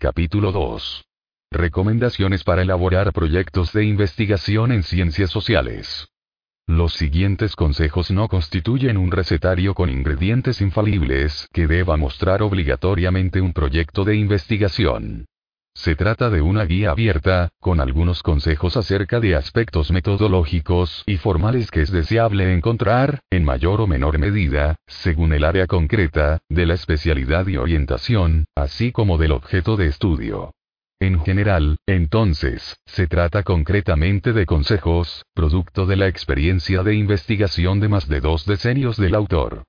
Capítulo 2. Recomendaciones para elaborar proyectos de investigación en ciencias sociales. Los siguientes consejos no constituyen un recetario con ingredientes infalibles que deba mostrar obligatoriamente un proyecto de investigación. Se trata de una guía abierta, con algunos consejos acerca de aspectos metodológicos y formales que es deseable encontrar, en mayor o menor medida, según el área concreta, de la especialidad y orientación, así como del objeto de estudio. En general, entonces, se trata concretamente de consejos, producto de la experiencia de investigación de más de dos decenios del autor.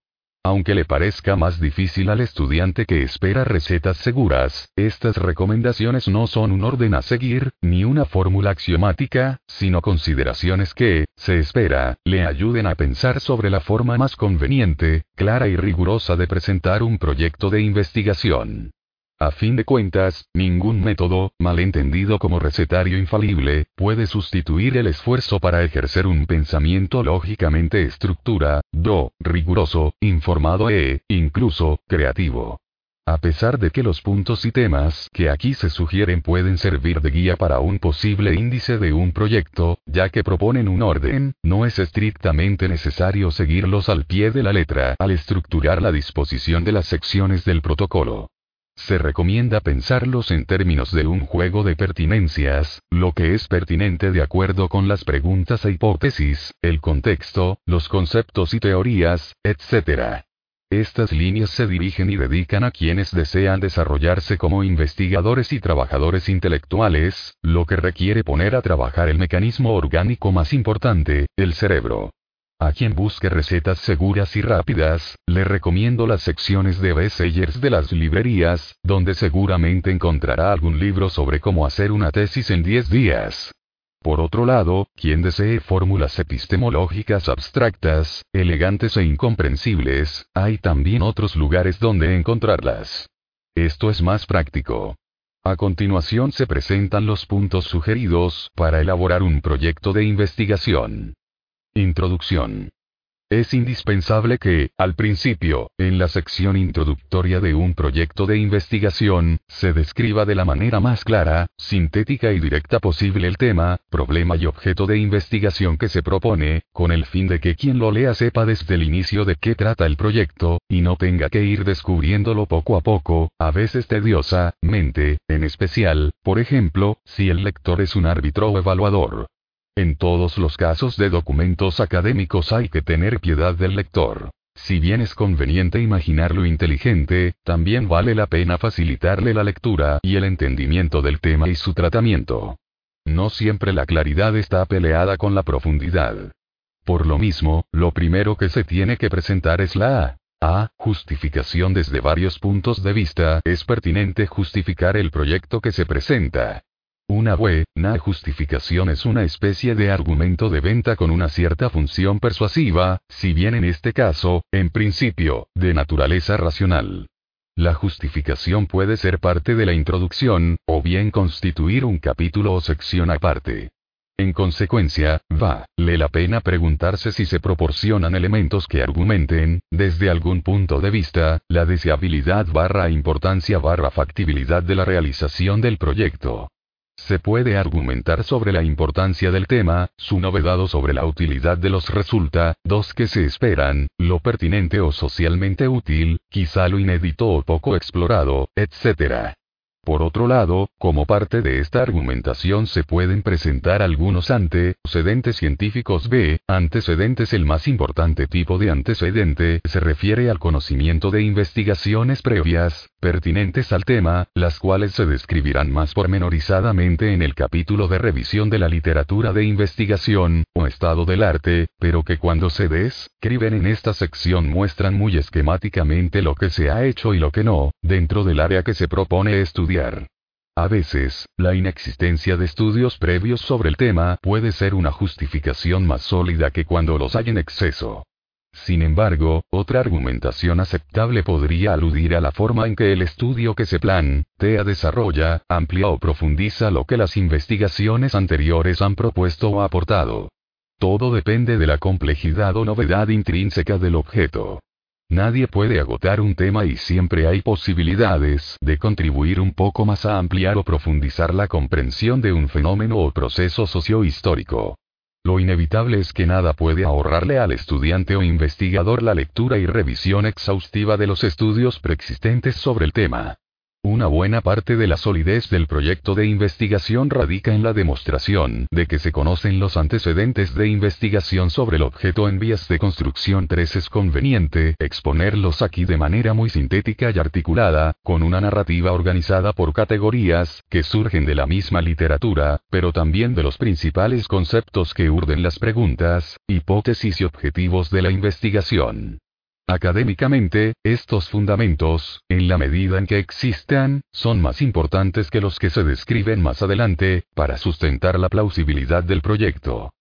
Aunque le parezca más difícil al estudiante que espera recetas seguras, estas recomendaciones no son un orden a seguir, ni una fórmula axiomática, sino consideraciones que, se espera, le ayuden a pensar sobre la forma más conveniente, clara y rigurosa de presentar un proyecto de investigación. A fin de cuentas, ningún método, malentendido como recetario infalible, puede sustituir el esfuerzo para ejercer un pensamiento lógicamente estructura, do, riguroso, informado e, incluso, creativo. A pesar de que los puntos y temas que aquí se sugieren pueden servir de guía para un posible índice de un proyecto, ya que proponen un orden, no es estrictamente necesario seguirlos al pie de la letra al estructurar la disposición de las secciones del protocolo. Se recomienda pensarlos en términos de un juego de pertinencias, lo que es pertinente de acuerdo con las preguntas e hipótesis, el contexto, los conceptos y teorías, etc. Estas líneas se dirigen y dedican a quienes desean desarrollarse como investigadores y trabajadores intelectuales, lo que requiere poner a trabajar el mecanismo orgánico más importante, el cerebro. A quien busque recetas seguras y rápidas, le recomiendo las secciones de bestsellers de las librerías, donde seguramente encontrará algún libro sobre cómo hacer una tesis en 10 días. Por otro lado, quien desee fórmulas epistemológicas abstractas, elegantes e incomprensibles, hay también otros lugares donde encontrarlas. Esto es más práctico. A continuación se presentan los puntos sugeridos para elaborar un proyecto de investigación. Introducción. Es indispensable que, al principio, en la sección introductoria de un proyecto de investigación, se describa de la manera más clara, sintética y directa posible el tema, problema y objeto de investigación que se propone, con el fin de que quien lo lea sepa desde el inicio de qué trata el proyecto, y no tenga que ir descubriéndolo poco a poco, a veces tediosamente, en especial, por ejemplo, si el lector es un árbitro o evaluador. En todos los casos de documentos académicos hay que tener piedad del lector. Si bien es conveniente imaginar lo inteligente, también vale la pena facilitarle la lectura y el entendimiento del tema y su tratamiento. No siempre la claridad está peleada con la profundidad. Por lo mismo, lo primero que se tiene que presentar es la A. Justificación desde varios puntos de vista. Es pertinente justificar el proyecto que se presenta. Una buena justificación es una especie de argumento de venta con una cierta función persuasiva, si bien en este caso, en principio, de naturaleza racional. La justificación puede ser parte de la introducción, o bien constituir un capítulo o sección aparte. En consecuencia, vale la pena preguntarse si se proporcionan elementos que argumenten, desde algún punto de vista, la deseabilidad barra importancia barra factibilidad de la realización del proyecto. Se puede argumentar sobre la importancia del tema, su novedad o sobre la utilidad de los resultados que se esperan, lo pertinente o socialmente útil, quizá lo inédito o poco explorado, etc. Por otro lado, como parte de esta argumentación se pueden presentar algunos antecedentes científicos B. Antecedentes El más importante tipo de antecedente se refiere al conocimiento de investigaciones previas, pertinentes al tema, las cuales se describirán más pormenorizadamente en el capítulo de revisión de la literatura de investigación, o estado del arte, pero que cuando se describen en esta sección muestran muy esquemáticamente lo que se ha hecho y lo que no, dentro del área que se propone estudiar. A veces, la inexistencia de estudios previos sobre el tema puede ser una justificación más sólida que cuando los hay en exceso. Sin embargo, otra argumentación aceptable podría aludir a la forma en que el estudio que se plantea desarrolla, amplia o profundiza lo que las investigaciones anteriores han propuesto o aportado. Todo depende de la complejidad o novedad intrínseca del objeto. Nadie puede agotar un tema y siempre hay posibilidades de contribuir un poco más a ampliar o profundizar la comprensión de un fenómeno o proceso sociohistórico. Lo inevitable es que nada puede ahorrarle al estudiante o investigador la lectura y revisión exhaustiva de los estudios preexistentes sobre el tema. Una buena parte de la solidez del proyecto de investigación radica en la demostración de que se conocen los antecedentes de investigación sobre el objeto en vías de construcción 3 es conveniente exponerlos aquí de manera muy sintética y articulada, con una narrativa organizada por categorías, que surgen de la misma literatura, pero también de los principales conceptos que urden las preguntas, hipótesis y objetivos de la investigación. Académicamente, estos fundamentos, en la medida en que existan, son más importantes que los que se describen más adelante, para sustentar la plausibilidad del proyecto.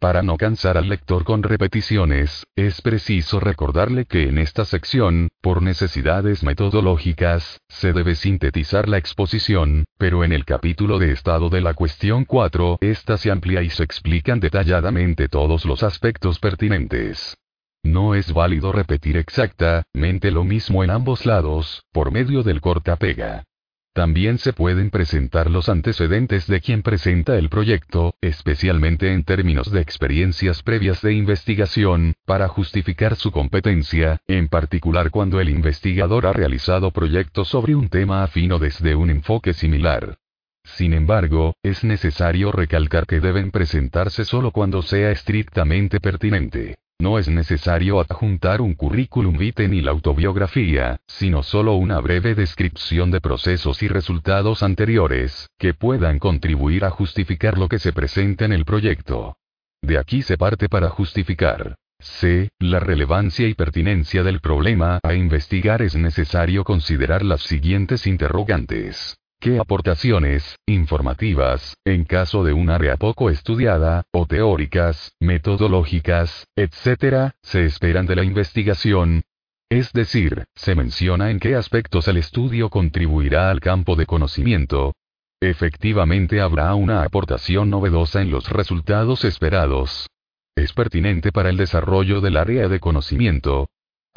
Para no cansar al lector con repeticiones, es preciso recordarle que en esta sección, por necesidades metodológicas, se debe sintetizar la exposición, pero en el capítulo de estado de la cuestión 4, esta se amplía y se explican detalladamente todos los aspectos pertinentes. No es válido repetir exactamente lo mismo en ambos lados, por medio del corta-pega. También se pueden presentar los antecedentes de quien presenta el proyecto, especialmente en términos de experiencias previas de investigación, para justificar su competencia, en particular cuando el investigador ha realizado proyectos sobre un tema afino desde un enfoque similar. Sin embargo, es necesario recalcar que deben presentarse solo cuando sea estrictamente pertinente. No es necesario adjuntar un currículum vitae ni la autobiografía, sino solo una breve descripción de procesos y resultados anteriores, que puedan contribuir a justificar lo que se presenta en el proyecto. De aquí se parte para justificar. C. La relevancia y pertinencia del problema a investigar es necesario considerar las siguientes interrogantes. ¿Qué aportaciones, informativas, en caso de un área poco estudiada, o teóricas, metodológicas, etc., se esperan de la investigación? Es decir, se menciona en qué aspectos el estudio contribuirá al campo de conocimiento. Efectivamente habrá una aportación novedosa en los resultados esperados. Es pertinente para el desarrollo del área de conocimiento,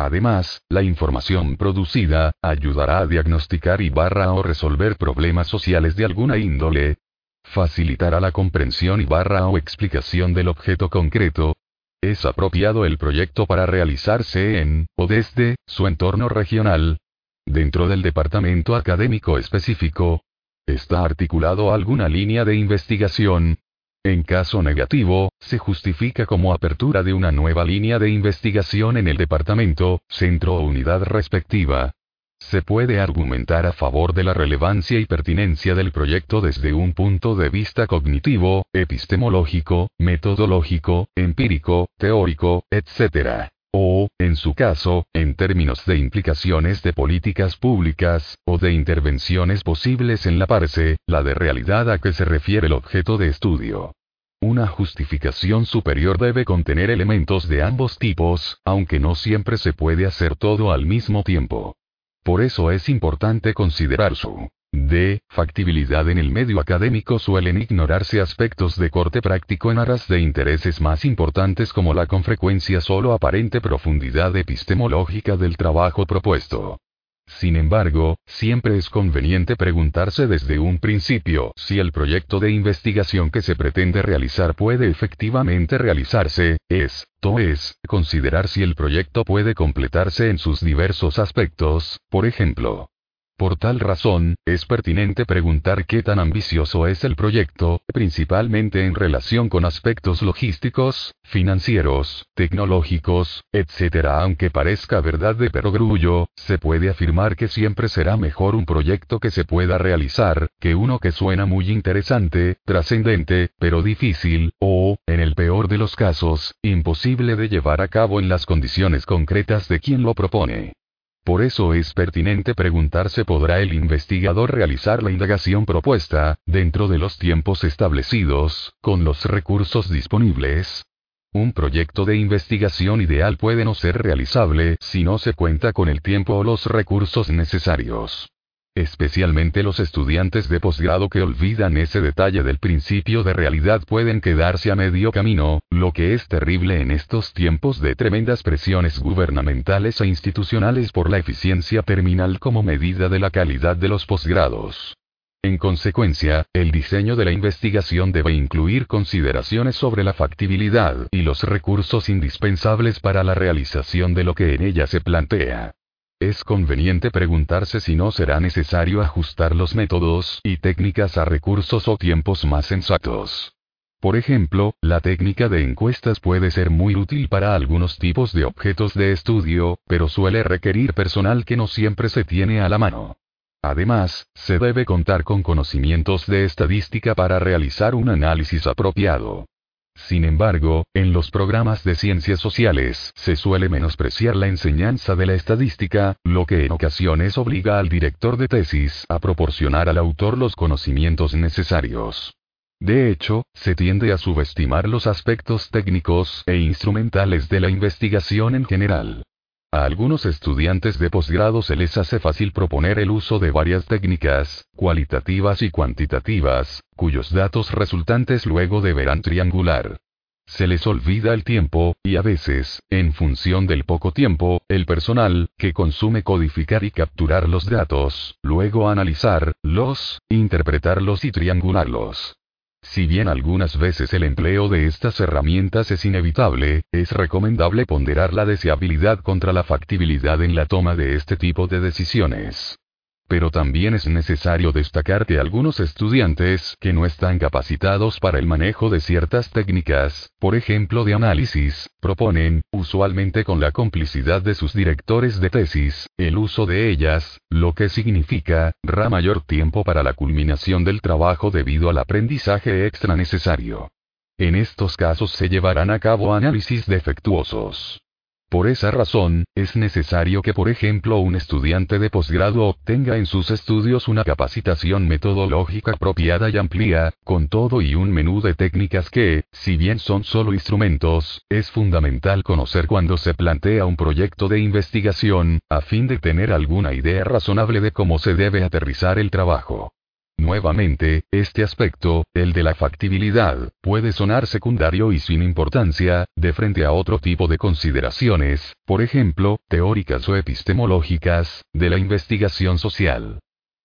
Además, la información producida, ayudará a diagnosticar y barra o resolver problemas sociales de alguna índole, facilitará la comprensión y barra o explicación del objeto concreto, es apropiado el proyecto para realizarse en, o desde, su entorno regional, dentro del departamento académico específico, está articulado alguna línea de investigación, en caso negativo, se justifica como apertura de una nueva línea de investigación en el departamento, centro o unidad respectiva. Se puede argumentar a favor de la relevancia y pertinencia del proyecto desde un punto de vista cognitivo, epistemológico, metodológico, empírico, teórico, etc o, en su caso, en términos de implicaciones de políticas públicas, o de intervenciones posibles en la parse, la de realidad a que se refiere el objeto de estudio. Una justificación superior debe contener elementos de ambos tipos, aunque no siempre se puede hacer todo al mismo tiempo. Por eso es importante considerar su D. Factibilidad en el medio académico suelen ignorarse aspectos de corte práctico en aras de intereses más importantes como la con frecuencia solo aparente profundidad epistemológica del trabajo propuesto. Sin embargo, siempre es conveniente preguntarse desde un principio si el proyecto de investigación que se pretende realizar puede efectivamente realizarse, esto es, considerar si el proyecto puede completarse en sus diversos aspectos, por ejemplo, Por tal razón, es pertinente preguntar qué tan ambicioso es el proyecto, principalmente en relación con aspectos logísticos, financieros, tecnológicos, etc. Aunque parezca verdad de perogrullo, se puede afirmar que siempre será mejor un proyecto que se pueda realizar, que uno que suena muy interesante, trascendente, pero difícil, o, en el peor de los casos, imposible de llevar a cabo en las condiciones concretas de quien lo propone. Por eso es pertinente preguntarse ¿podrá el investigador realizar la indagación propuesta, dentro de los tiempos establecidos, con los recursos disponibles? Un proyecto de investigación ideal puede no ser realizable si no se cuenta con el tiempo o los recursos necesarios. Especialmente los estudiantes de posgrado que olvidan ese detalle del principio de realidad pueden quedarse a medio camino, lo que es terrible en estos tiempos de tremendas presiones gubernamentales e institucionales por la eficiencia terminal como medida de la calidad de los posgrados. En consecuencia, el diseño de la investigación debe incluir consideraciones sobre la factibilidad y los recursos indispensables para la realización de lo que en ella se plantea. Es conveniente preguntarse si no será necesario ajustar los métodos y técnicas a recursos o tiempos más sensatos. Por ejemplo, la técnica de encuestas puede ser muy útil para algunos tipos de objetos de estudio, pero suele requerir personal que no siempre se tiene a la mano. Además, se debe contar con conocimientos de estadística para realizar un análisis apropiado. Sin embargo, en los programas de ciencias sociales se suele menospreciar la enseñanza de la estadística, lo que en ocasiones obliga al director de tesis a proporcionar al autor los conocimientos necesarios. De hecho, se tiende a subestimar los aspectos técnicos e instrumentales de la investigación en general. A algunos estudiantes de posgrado se les hace fácil proponer el uso de varias técnicas, cualitativas y cuantitativas, cuyos datos resultantes luego deberán triangular. Se les olvida el tiempo, y a veces, en función del poco tiempo, el personal, que consume codificar y capturar los datos, luego analizar, los, interpretarlos y triangularlos. Si bien algunas veces el empleo de estas herramientas es inevitable, es recomendable ponderar la deseabilidad contra la factibilidad en la toma de este tipo de decisiones. Pero también es necesario destacar que algunos estudiantes que no están capacitados para el manejo de ciertas técnicas, por ejemplo de análisis, proponen, usualmente con la complicidad de sus directores de tesis, el uso de ellas, lo que significa, ra mayor tiempo para la culminación del trabajo debido al aprendizaje extra necesario. En estos casos se llevarán a cabo análisis defectuosos. Por esa razón, es necesario que por ejemplo un estudiante de posgrado obtenga en sus estudios una capacitación metodológica apropiada y amplia, con todo y un menú de técnicas que, si bien son solo instrumentos, es fundamental conocer cuando se plantea un proyecto de investigación, a fin de tener alguna idea razonable de cómo se debe aterrizar el trabajo. Nuevamente, este aspecto, el de la factibilidad, puede sonar secundario y sin importancia, de frente a otro tipo de consideraciones, por ejemplo, teóricas o epistemológicas, de la investigación social.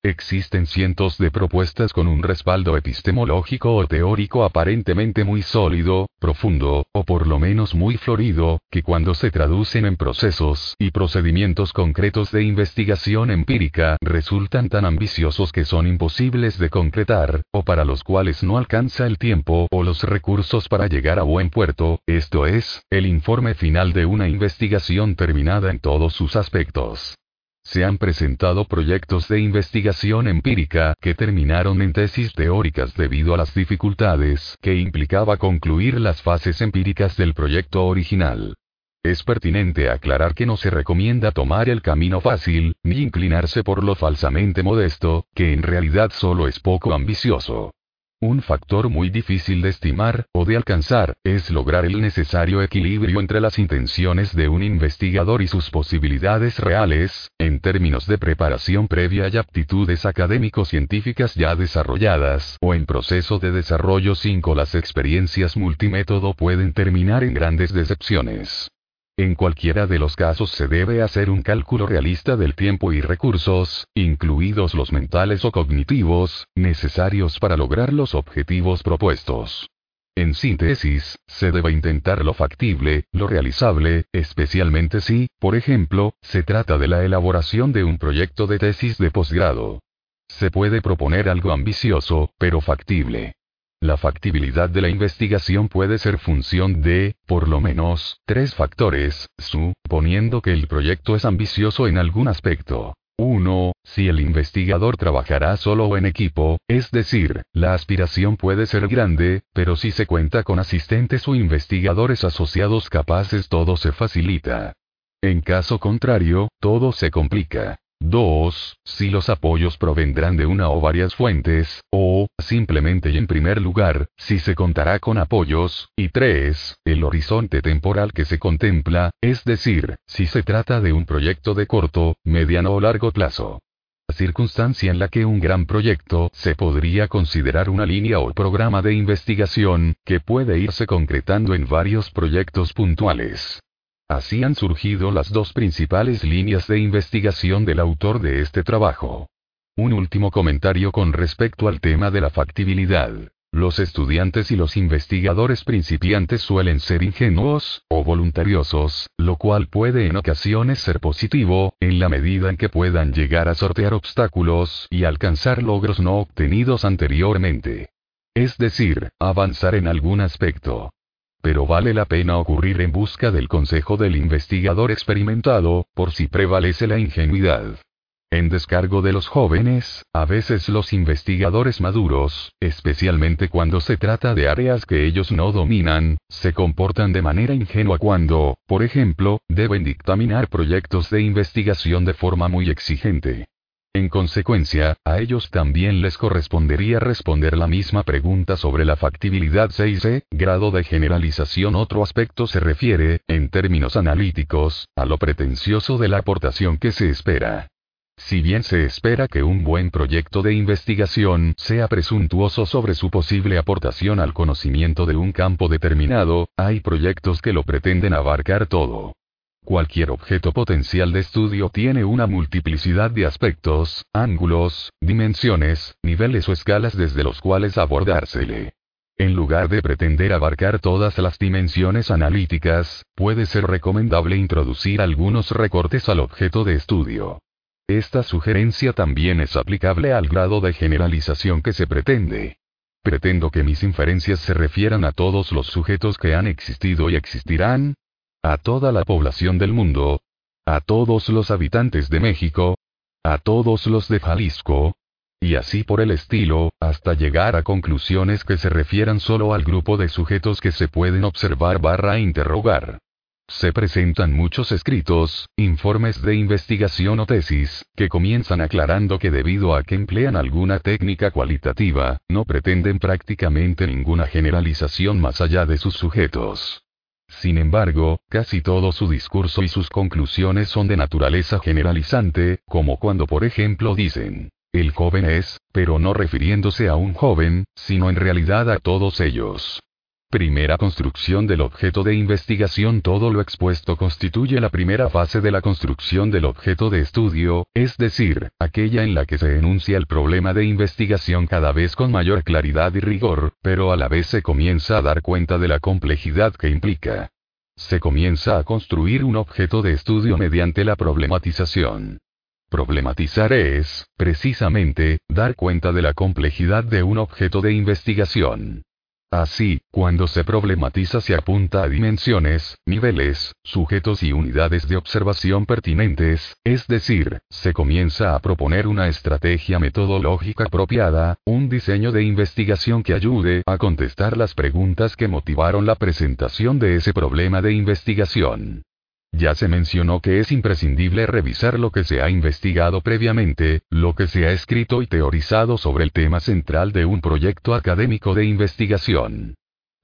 Existen cientos de propuestas con un respaldo epistemológico o teórico aparentemente muy sólido, profundo, o por lo menos muy florido, que cuando se traducen en procesos y procedimientos concretos de investigación empírica resultan tan ambiciosos que son imposibles de concretar, o para los cuales no alcanza el tiempo o los recursos para llegar a buen puerto, esto es, el informe final de una investigación terminada en todos sus aspectos. Se han presentado proyectos de investigación empírica que terminaron en tesis teóricas debido a las dificultades que implicaba concluir las fases empíricas del proyecto original. Es pertinente aclarar que no se recomienda tomar el camino fácil, ni inclinarse por lo falsamente modesto, que en realidad solo es poco ambicioso. Un factor muy difícil de estimar, o de alcanzar, es lograr el necesario equilibrio entre las intenciones de un investigador y sus posibilidades reales, en términos de preparación previa y aptitudes académico-científicas ya desarrolladas, o en proceso de desarrollo sin las experiencias multimétodo pueden terminar en grandes decepciones. En cualquiera de los casos se debe hacer un cálculo realista del tiempo y recursos, incluidos los mentales o cognitivos, necesarios para lograr los objetivos propuestos. En síntesis, se debe intentar lo factible, lo realizable, especialmente si, por ejemplo, se trata de la elaboración de un proyecto de tesis de posgrado. Se puede proponer algo ambicioso, pero factible. La factibilidad de la investigación puede ser función de, por lo menos, tres factores, suponiendo que el proyecto es ambicioso en algún aspecto. 1. Si el investigador trabajará solo o en equipo, es decir, la aspiración puede ser grande, pero si se cuenta con asistentes o investigadores asociados capaces todo se facilita. En caso contrario, todo se complica. 2. Si los apoyos provendrán de una o varias fuentes, o, simplemente y en primer lugar, si se contará con apoyos, y 3. El horizonte temporal que se contempla, es decir, si se trata de un proyecto de corto, mediano o largo plazo. Circunstancia en la que un gran proyecto se podría considerar una línea o programa de investigación, que puede irse concretando en varios proyectos puntuales. Así han surgido las dos principales líneas de investigación del autor de este trabajo. Un último comentario con respecto al tema de la factibilidad. Los estudiantes y los investigadores principiantes suelen ser ingenuos, o voluntariosos, lo cual puede en ocasiones ser positivo, en la medida en que puedan llegar a sortear obstáculos y alcanzar logros no obtenidos anteriormente. Es decir, avanzar en algún aspecto pero vale la pena ocurrir en busca del consejo del investigador experimentado, por si prevalece la ingenuidad. En descargo de los jóvenes, a veces los investigadores maduros, especialmente cuando se trata de áreas que ellos no dominan, se comportan de manera ingenua cuando, por ejemplo, deben dictaminar proyectos de investigación de forma muy exigente. En consecuencia, a ellos también les correspondería responder la misma pregunta sobre la factibilidad 6 grado de generalización. Otro aspecto se refiere, en términos analíticos, a lo pretencioso de la aportación que se espera. Si bien se espera que un buen proyecto de investigación sea presuntuoso sobre su posible aportación al conocimiento de un campo determinado, hay proyectos que lo pretenden abarcar todo. Cualquier objeto potencial de estudio tiene una multiplicidad de aspectos, ángulos, dimensiones, niveles o escalas desde los cuales abordársele. En lugar de pretender abarcar todas las dimensiones analíticas, puede ser recomendable introducir algunos recortes al objeto de estudio. Esta sugerencia también es aplicable al grado de generalización que se pretende. Pretendo que mis inferencias se refieran a todos los sujetos que han existido y existirán, a toda la población del mundo, a todos los habitantes de México, a todos los de Jalisco, y así por el estilo, hasta llegar a conclusiones que se refieran solo al grupo de sujetos que se pueden observar barra interrogar. Se presentan muchos escritos, informes de investigación o tesis, que comienzan aclarando que debido a que emplean alguna técnica cualitativa, no pretenden prácticamente ninguna generalización más allá de sus sujetos. Sin embargo, casi todo su discurso y sus conclusiones son de naturaleza generalizante, como cuando por ejemplo dicen, el joven es, pero no refiriéndose a un joven, sino en realidad a todos ellos. Primera construcción del objeto de investigación Todo lo expuesto constituye la primera fase de la construcción del objeto de estudio, es decir, aquella en la que se enuncia el problema de investigación cada vez con mayor claridad y rigor, pero a la vez se comienza a dar cuenta de la complejidad que implica. Se comienza a construir un objeto de estudio mediante la problematización. Problematizar es, precisamente, dar cuenta de la complejidad de un objeto de investigación. Así, cuando se problematiza se apunta a dimensiones, niveles, sujetos y unidades de observación pertinentes, es decir, se comienza a proponer una estrategia metodológica apropiada, un diseño de investigación que ayude a contestar las preguntas que motivaron la presentación de ese problema de investigación. Ya se mencionó que es imprescindible revisar lo que se ha investigado previamente, lo que se ha escrito y teorizado sobre el tema central de un proyecto académico de investigación.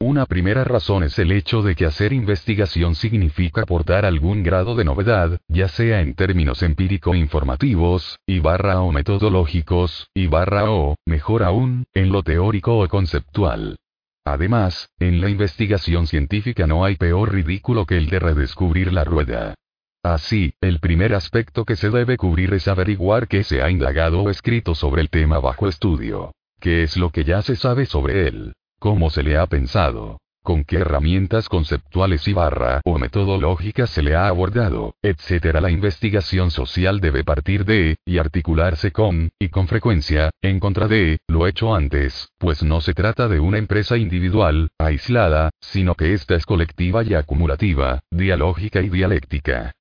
Una primera razón es el hecho de que hacer investigación significa aportar algún grado de novedad, ya sea en términos empírico-informativos, y barra o metodológicos, y barra o, mejor aún, en lo teórico o conceptual. Además, en la investigación científica no hay peor ridículo que el de redescubrir la rueda. Así, el primer aspecto que se debe cubrir es averiguar qué se ha indagado o escrito sobre el tema bajo estudio. ¿Qué es lo que ya se sabe sobre él? cómo se le ha pensado, con qué herramientas conceptuales y barra o metodológicas se le ha abordado, etc. La investigación social debe partir de, y articularse con, y con frecuencia, en contra de, lo hecho antes, pues no se trata de una empresa individual, aislada, sino que esta es colectiva y acumulativa, dialógica y dialéctica.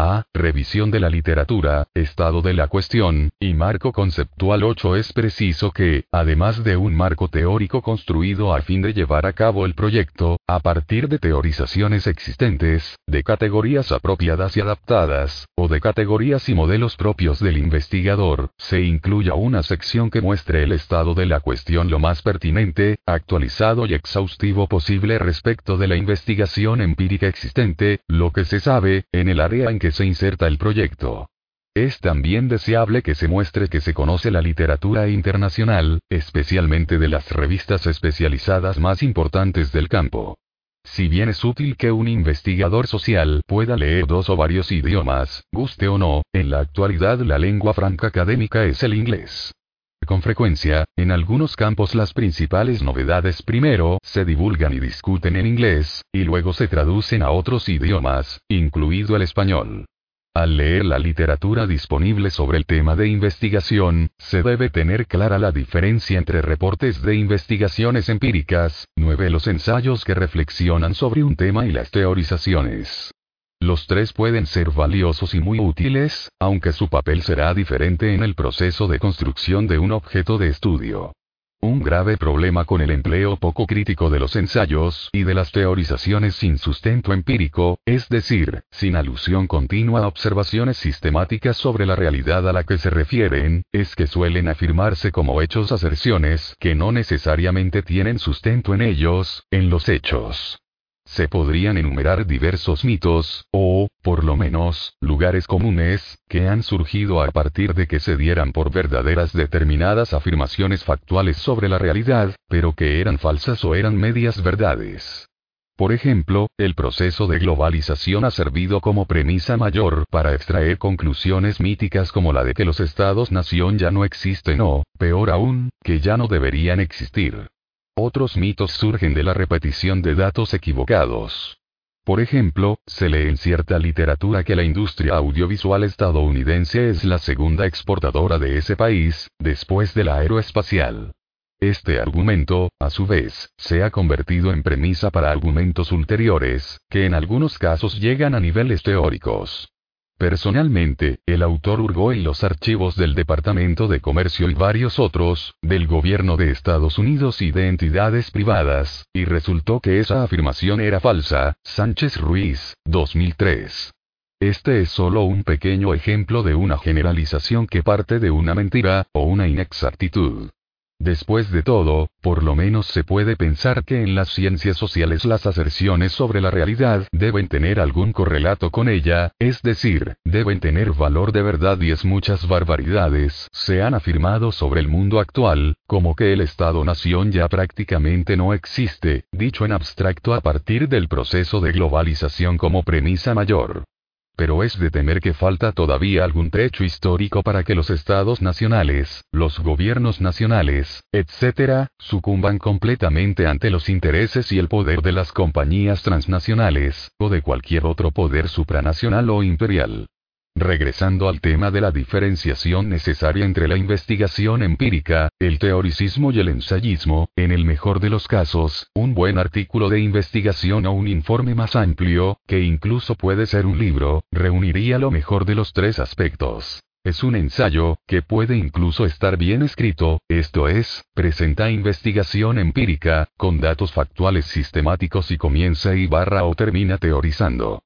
A. Revisión de la literatura, estado de la cuestión, y marco conceptual 8 es preciso que, además de un marco teórico construido a fin de llevar a cabo el proyecto, a partir de teorizaciones existentes, de categorías apropiadas y adaptadas, o de categorías y modelos propios del investigador, se incluya una sección que muestre el estado de la cuestión lo más pertinente, actualizado y exhaustivo posible respecto de la investigación empírica existente, lo que se sabe, en el área en que se inserta el proyecto. Es también deseable que se muestre que se conoce la literatura internacional, especialmente de las revistas especializadas más importantes del campo. Si bien es útil que un investigador social pueda leer dos o varios idiomas, guste o no, en la actualidad la lengua franca académica es el inglés. Con frecuencia, en algunos campos las principales novedades primero se divulgan y discuten en inglés, y luego se traducen a otros idiomas, incluido el español. Al leer la literatura disponible sobre el tema de investigación, se debe tener clara la diferencia entre reportes de investigaciones empíricas, nueve los ensayos que reflexionan sobre un tema y las teorizaciones. Los tres pueden ser valiosos y muy útiles, aunque su papel será diferente en el proceso de construcción de un objeto de estudio. Un grave problema con el empleo poco crítico de los ensayos y de las teorizaciones sin sustento empírico, es decir, sin alusión continua a observaciones sistemáticas sobre la realidad a la que se refieren, es que suelen afirmarse como hechos aserciones que no necesariamente tienen sustento en ellos, en los hechos. Se podrían enumerar diversos mitos, o, por lo menos, lugares comunes, que han surgido a partir de que se dieran por verdaderas determinadas afirmaciones factuales sobre la realidad, pero que eran falsas o eran medias verdades. Por ejemplo, el proceso de globalización ha servido como premisa mayor para extraer conclusiones míticas como la de que los estados-nación ya no existen o, peor aún, que ya no deberían existir. Otros mitos surgen de la repetición de datos equivocados. Por ejemplo, se lee en cierta literatura que la industria audiovisual estadounidense es la segunda exportadora de ese país, después de la aeroespacial. Este argumento, a su vez, se ha convertido en premisa para argumentos ulteriores, que en algunos casos llegan a niveles teóricos. Personalmente, el autor hurgó en los archivos del Departamento de Comercio y varios otros, del gobierno de Estados Unidos y de entidades privadas, y resultó que esa afirmación era falsa. Sánchez Ruiz, 2003. Este es solo un pequeño ejemplo de una generalización que parte de una mentira, o una inexactitud. Después de todo, por lo menos se puede pensar que en las ciencias sociales las aserciones sobre la realidad deben tener algún correlato con ella, es decir, deben tener valor de verdad y es muchas barbaridades se han afirmado sobre el mundo actual, como que el Estado-nación ya prácticamente no existe, dicho en abstracto a partir del proceso de globalización como premisa mayor pero es de temer que falta todavía algún trecho histórico para que los estados nacionales, los gobiernos nacionales, etc., sucumban completamente ante los intereses y el poder de las compañías transnacionales, o de cualquier otro poder supranacional o imperial. Regresando al tema de la diferenciación necesaria entre la investigación empírica, el teoricismo y el ensayismo, en el mejor de los casos, un buen artículo de investigación o un informe más amplio, que incluso puede ser un libro, reuniría lo mejor de los tres aspectos. Es un ensayo, que puede incluso estar bien escrito, esto es, presenta investigación empírica, con datos factuales sistemáticos y comienza y barra o termina teorizando.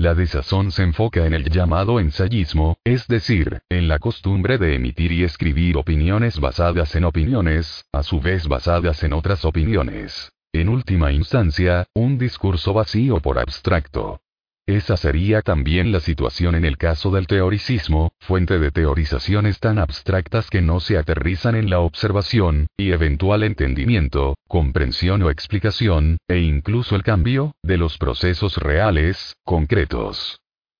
La desazón se enfoca en el llamado ensayismo, es decir, en la costumbre de emitir y escribir opiniones basadas en opiniones, a su vez basadas en otras opiniones. En última instancia, un discurso vacío por abstracto. Esa sería también la situación en el caso del teoricismo, fuente de teorizaciones tan abstractas que no se aterrizan en la observación, y eventual entendimiento, comprensión o explicación, e incluso el cambio, de los procesos reales, concretos.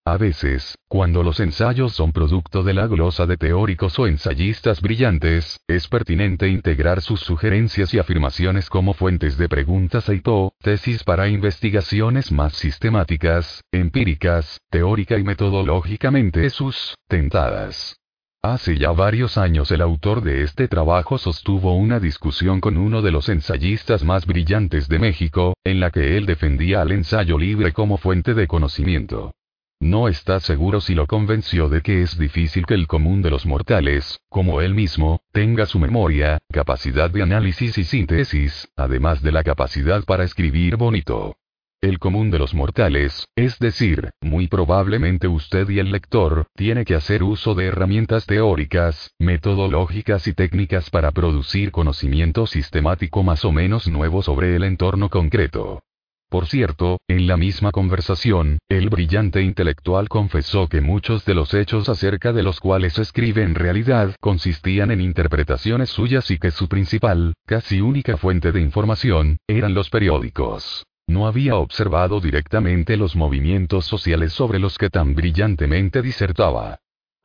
A veces, cuando los ensayos son producto de la glosa de teóricos o ensayistas brillantes, es pertinente integrar sus sugerencias y afirmaciones como fuentes de preguntas e hipótesis para investigaciones más sistemáticas, empíricas, teórica y metodológicamente sustentadas. Hace ya varios años el autor de este trabajo sostuvo una discusión con uno de los ensayistas más brillantes de México, en la que él defendía al ensayo libre como fuente de conocimiento. No está seguro si lo convenció de que es difícil que el común de los mortales, como él mismo, tenga su memoria, capacidad de análisis y síntesis, además de la capacidad para escribir bonito. El común de los mortales, es decir, muy probablemente usted y el lector, tiene que hacer uso de herramientas teóricas, metodológicas y técnicas para producir conocimiento sistemático más o menos nuevo sobre el entorno concreto. Por cierto, en la misma conversación, el brillante intelectual confesó que muchos de los hechos acerca de los cuales escribe en realidad consistían en interpretaciones suyas y que su principal, casi única fuente de información, eran los periódicos. No había observado directamente los movimientos sociales sobre los que tan brillantemente disertaba.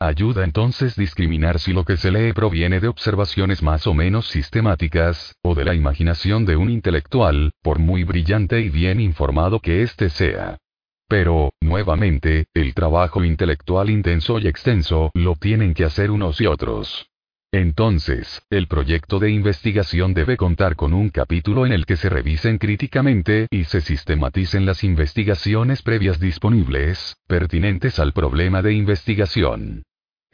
Ayuda entonces discriminar si lo que se lee proviene de observaciones más o menos sistemáticas, o de la imaginación de un intelectual, por muy brillante y bien informado que éste sea. Pero, nuevamente, el trabajo intelectual intenso y extenso lo tienen que hacer unos y otros. Entonces, el proyecto de investigación debe contar con un capítulo en el que se revisen críticamente y se sistematicen las investigaciones previas disponibles, pertinentes al problema de investigación.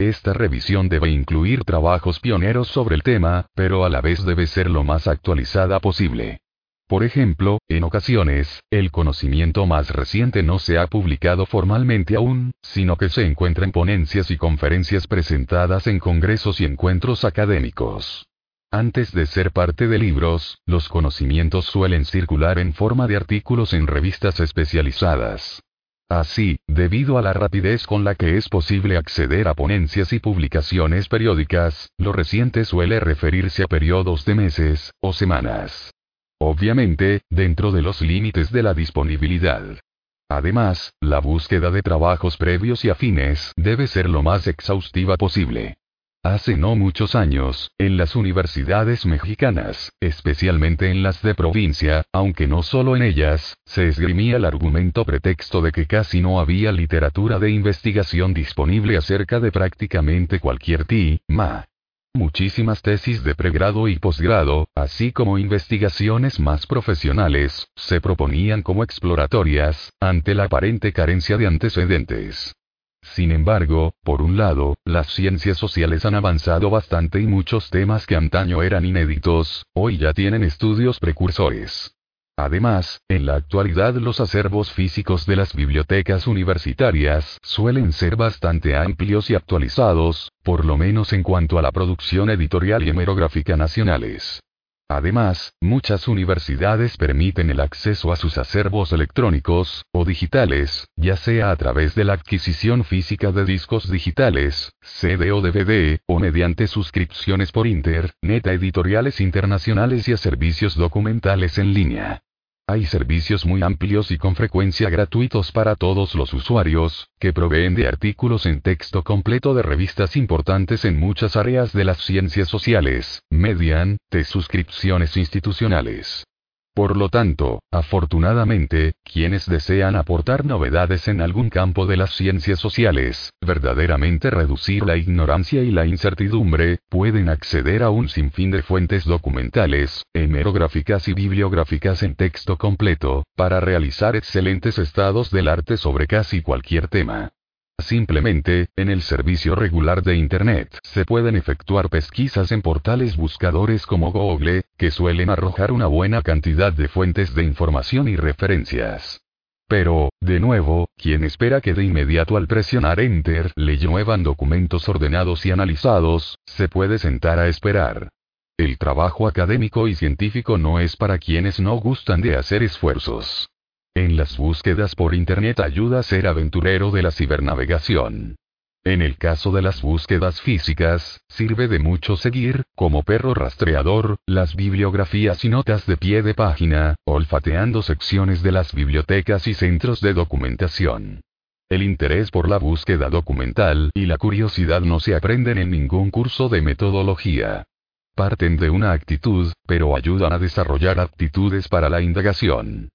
Esta revisión debe incluir trabajos pioneros sobre el tema, pero a la vez debe ser lo más actualizada posible. Por ejemplo, en ocasiones, el conocimiento más reciente no se ha publicado formalmente aún, sino que se encuentra en ponencias y conferencias presentadas en congresos y encuentros académicos. Antes de ser parte de libros, los conocimientos suelen circular en forma de artículos en revistas especializadas. Así, debido a la rapidez con la que es posible acceder a ponencias y publicaciones periódicas, lo reciente suele referirse a periodos de meses, o semanas. Obviamente, dentro de los límites de la disponibilidad. Además, la búsqueda de trabajos previos y afines debe ser lo más exhaustiva posible. Hace no muchos años, en las universidades mexicanas, especialmente en las de provincia, aunque no solo en ellas, se esgrimía el argumento pretexto de que casi no había literatura de investigación disponible acerca de prácticamente cualquier tema. Muchísimas tesis de pregrado y posgrado, así como investigaciones más profesionales, se proponían como exploratorias, ante la aparente carencia de antecedentes. Sin embargo, por un lado, las ciencias sociales han avanzado bastante y muchos temas que antaño eran inéditos, hoy ya tienen estudios precursores. Además, en la actualidad los acervos físicos de las bibliotecas universitarias suelen ser bastante amplios y actualizados, por lo menos en cuanto a la producción editorial y hemerográfica nacionales. Además, muchas universidades permiten el acceso a sus acervos electrónicos, o digitales, ya sea a través de la adquisición física de discos digitales, CD o DVD, o mediante suscripciones por Internet a editoriales internacionales y a servicios documentales en línea. Hay servicios muy amplios y con frecuencia gratuitos para todos los usuarios, que proveen de artículos en texto completo de revistas importantes en muchas áreas de las ciencias sociales, mediante suscripciones institucionales. Por lo tanto, afortunadamente, quienes desean aportar novedades en algún campo de las ciencias sociales, verdaderamente reducir la ignorancia y la incertidumbre, pueden acceder a un sinfín de fuentes documentales, hemerográficas y bibliográficas en texto completo, para realizar excelentes estados del arte sobre casi cualquier tema. Simplemente, en el servicio regular de Internet se pueden efectuar pesquisas en portales buscadores como Google, que suelen arrojar una buena cantidad de fuentes de información y referencias. Pero, de nuevo, quien espera que de inmediato al presionar Enter le lluevan documentos ordenados y analizados, se puede sentar a esperar. El trabajo académico y científico no es para quienes no gustan de hacer esfuerzos. En las búsquedas por Internet ayuda a ser aventurero de la cibernavegación. En el caso de las búsquedas físicas, sirve de mucho seguir, como perro rastreador, las bibliografías y notas de pie de página, olfateando secciones de las bibliotecas y centros de documentación. El interés por la búsqueda documental y la curiosidad no se aprenden en ningún curso de metodología. Parten de una actitud, pero ayudan a desarrollar aptitudes para la indagación.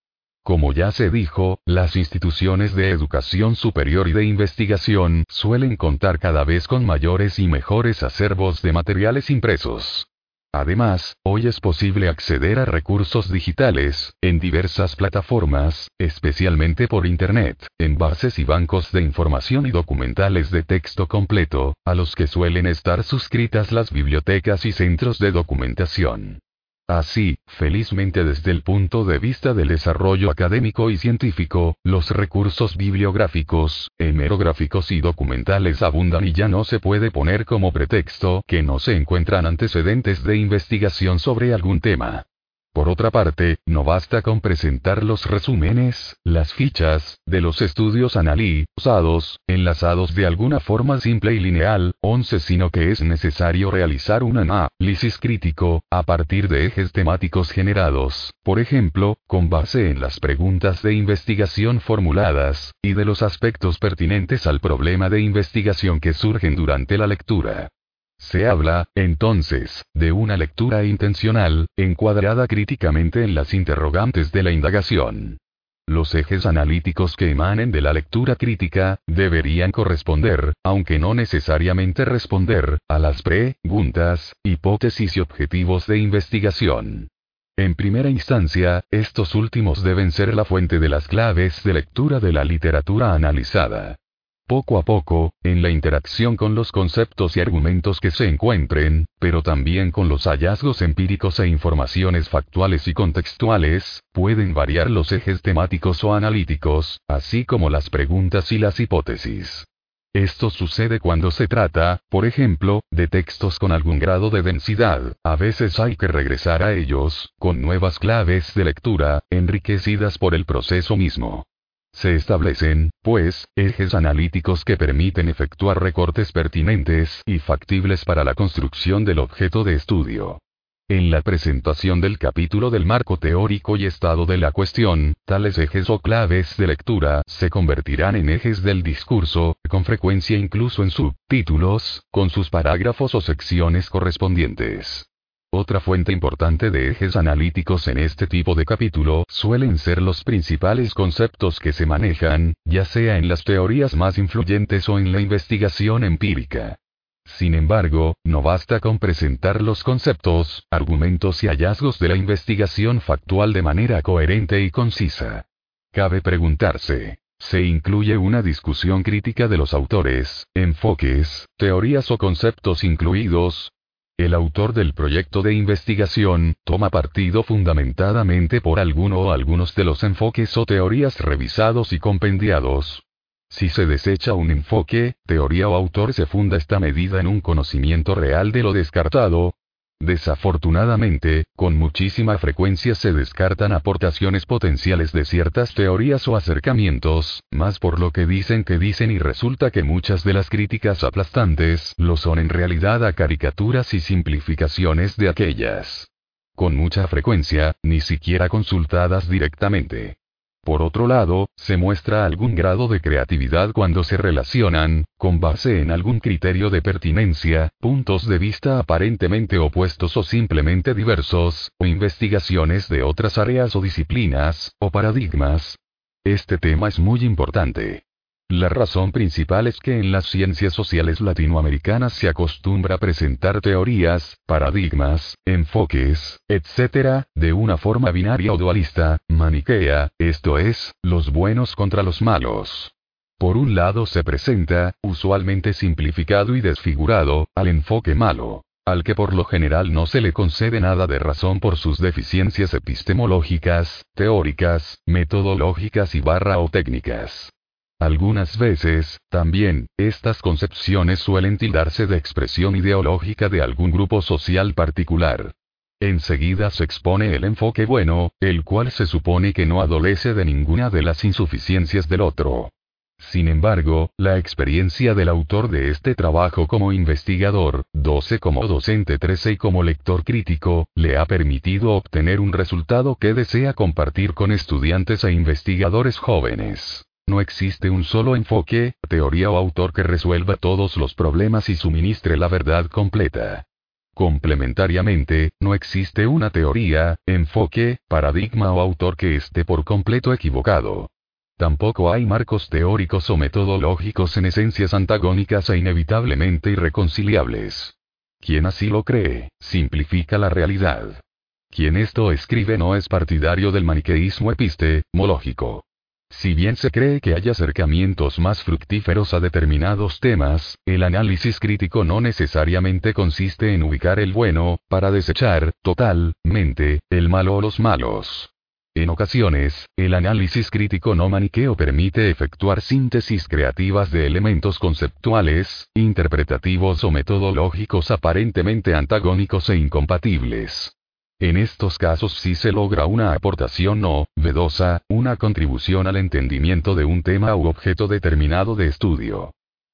Como ya se dijo, las instituciones de educación superior y de investigación suelen contar cada vez con mayores y mejores acervos de materiales impresos. Además, hoy es posible acceder a recursos digitales, en diversas plataformas, especialmente por Internet, en bases y bancos de información y documentales de texto completo, a los que suelen estar suscritas las bibliotecas y centros de documentación. Así, felizmente desde el punto de vista del desarrollo académico y científico, los recursos bibliográficos, hemerográficos y documentales abundan y ya no se puede poner como pretexto que no se encuentran antecedentes de investigación sobre algún tema. Por otra parte, no basta con presentar los resúmenes, las fichas, de los estudios analizados, enlazados de alguna forma simple y lineal, 11, sino que es necesario realizar un análisis crítico, a partir de ejes temáticos generados, por ejemplo, con base en las preguntas de investigación formuladas, y de los aspectos pertinentes al problema de investigación que surgen durante la lectura. Se habla, entonces, de una lectura intencional, encuadrada críticamente en las interrogantes de la indagación. Los ejes analíticos que emanen de la lectura crítica, deberían corresponder, aunque no necesariamente responder, a las preguntas, hipótesis y objetivos de investigación. En primera instancia, estos últimos deben ser la fuente de las claves de lectura de la literatura analizada. Poco a poco, en la interacción con los conceptos y argumentos que se encuentren, pero también con los hallazgos empíricos e informaciones factuales y contextuales, pueden variar los ejes temáticos o analíticos, así como las preguntas y las hipótesis. Esto sucede cuando se trata, por ejemplo, de textos con algún grado de densidad, a veces hay que regresar a ellos, con nuevas claves de lectura, enriquecidas por el proceso mismo. Se establecen, pues, ejes analíticos que permiten efectuar recortes pertinentes y factibles para la construcción del objeto de estudio. En la presentación del capítulo del marco teórico y estado de la cuestión, tales ejes o claves de lectura se convertirán en ejes del discurso, con frecuencia incluso en subtítulos, con sus parágrafos o secciones correspondientes. Otra fuente importante de ejes analíticos en este tipo de capítulo suelen ser los principales conceptos que se manejan, ya sea en las teorías más influyentes o en la investigación empírica. Sin embargo, no basta con presentar los conceptos, argumentos y hallazgos de la investigación factual de manera coherente y concisa. Cabe preguntarse, ¿se incluye una discusión crítica de los autores, enfoques, teorías o conceptos incluidos, el autor del proyecto de investigación, toma partido fundamentadamente por alguno o algunos de los enfoques o teorías revisados y compendiados. Si se desecha un enfoque, teoría o autor se funda esta medida en un conocimiento real de lo descartado, Desafortunadamente, con muchísima frecuencia se descartan aportaciones potenciales de ciertas teorías o acercamientos, más por lo que dicen que dicen y resulta que muchas de las críticas aplastantes lo son en realidad a caricaturas y simplificaciones de aquellas. Con mucha frecuencia, ni siquiera consultadas directamente. Por otro lado, se muestra algún grado de creatividad cuando se relacionan, con base en algún criterio de pertinencia, puntos de vista aparentemente opuestos o simplemente diversos, o investigaciones de otras áreas o disciplinas, o paradigmas. Este tema es muy importante. La razón principal es que en las ciencias sociales latinoamericanas se acostumbra presentar teorías, paradigmas, enfoques, etc., de una forma binaria o dualista, maniquea, esto es, los buenos contra los malos. Por un lado se presenta, usualmente simplificado y desfigurado, al enfoque malo, al que por lo general no se le concede nada de razón por sus deficiencias epistemológicas, teóricas, metodológicas y barra o técnicas. Algunas veces, también, estas concepciones suelen tildarse de expresión ideológica de algún grupo social particular. Enseguida se expone el enfoque bueno, el cual se supone que no adolece de ninguna de las insuficiencias del otro. Sin embargo, la experiencia del autor de este trabajo como investigador, 12 como docente 13 y como lector crítico, le ha permitido obtener un resultado que desea compartir con estudiantes e investigadores jóvenes. No existe un solo enfoque, teoría o autor que resuelva todos los problemas y suministre la verdad completa. Complementariamente, no existe una teoría, enfoque, paradigma o autor que esté por completo equivocado. Tampoco hay marcos teóricos o metodológicos en esencias antagónicas e inevitablemente irreconciliables. Quien así lo cree, simplifica la realidad. Quien esto escribe no es partidario del maniqueísmo epistemológico. Si bien se cree que hay acercamientos más fructíferos a determinados temas, el análisis crítico no necesariamente consiste en ubicar el bueno, para desechar, totalmente, el malo o los malos. En ocasiones, el análisis crítico no maniqueo permite efectuar síntesis creativas de elementos conceptuales, interpretativos o metodológicos aparentemente antagónicos e incompatibles. En estos casos sí se logra una aportación no vedosa, una contribución al entendimiento de un tema u objeto determinado de estudio.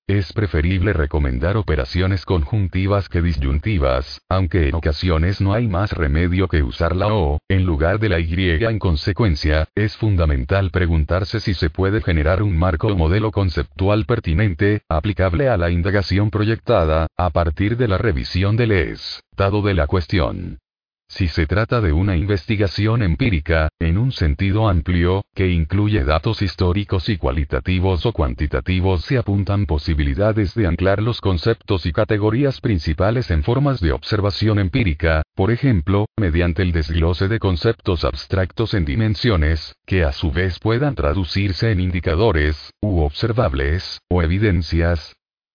Es preferible recomendar operaciones conjuntivas que disyuntivas, aunque en ocasiones no hay más remedio que usar la O, en lugar de la Y. En consecuencia, es fundamental preguntarse si se puede generar un marco o modelo conceptual pertinente, aplicable a la indagación proyectada, a partir de la revisión del estado de la cuestión. Si se trata de una investigación empírica, en un sentido amplio, que incluye datos históricos y cualitativos o cuantitativos, se apuntan posibilidades de anclar los conceptos y categorías principales en formas de observación empírica, por ejemplo, mediante el desglose de conceptos abstractos en dimensiones, que a su vez puedan traducirse en indicadores, u observables, o evidencias,